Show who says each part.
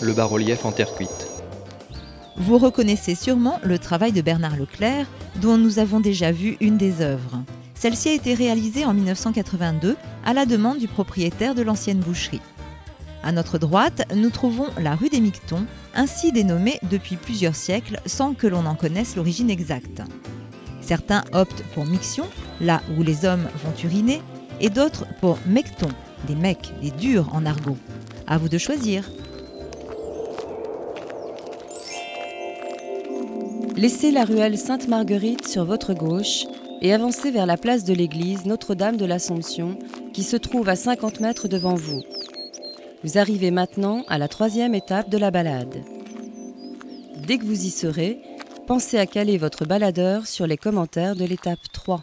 Speaker 1: le bas-relief en terre cuite.
Speaker 2: Vous reconnaissez sûrement le travail de Bernard Leclerc, dont nous avons déjà vu une des œuvres. Celle-ci a été réalisée en 1982 à la demande du propriétaire de l'ancienne boucherie. À notre droite, nous trouvons la rue des Mictons, ainsi dénommée depuis plusieurs siècles sans que l'on en connaisse l'origine exacte. Certains optent pour Mixion, là où les hommes vont uriner, et d'autres pour Mecton, des mecs, des durs en argot. À vous de choisir.
Speaker 3: Laissez la ruelle Sainte-Marguerite sur votre gauche et avancez vers la place de l'église Notre-Dame de l'Assomption qui se trouve à 50 mètres devant vous. Vous arrivez maintenant à la troisième étape de la balade. Dès que vous y serez, pensez à caler votre baladeur sur les commentaires de l'étape 3.